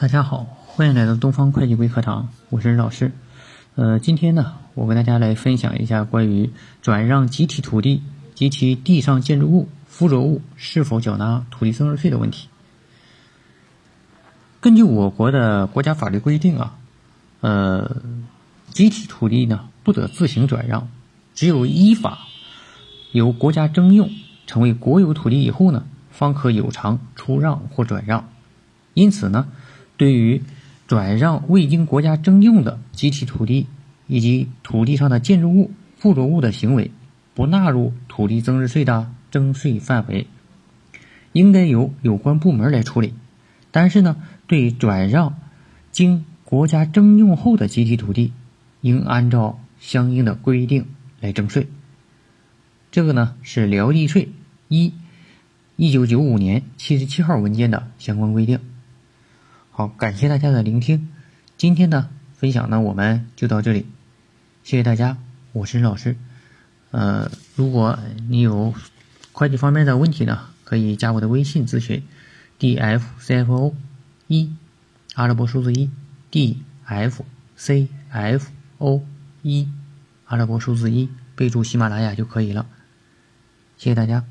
大家好，欢迎来到东方会计微课堂，我是任老师。呃，今天呢，我跟大家来分享一下关于转让集体土地及其地上建筑物、附着物是否缴纳土地增值税的问题。根据我国的国家法律规定啊，呃，集体土地呢不得自行转让，只有依法由国家征用成为国有土地以后呢，方可有偿出让或转让。因此呢。对于转让未经国家征用的集体土地以及土地上的建筑物、附着物的行为，不纳入土地增值税的征税范围，应该由有关部门来处理。但是呢，对转让经国家征用后的集体土地，应按照相应的规定来征税。这个呢是辽地税一一九九五年七十七号文件的相关规定。好，感谢大家的聆听，今天的分享呢，我们就到这里，谢谢大家，我是老师，呃，如果你有会计方面的问题呢，可以加我的微信咨询，d f c f o 一，阿拉伯数字一，d f c f o 一，阿拉伯数字一，备注喜马拉雅就可以了，谢谢大家。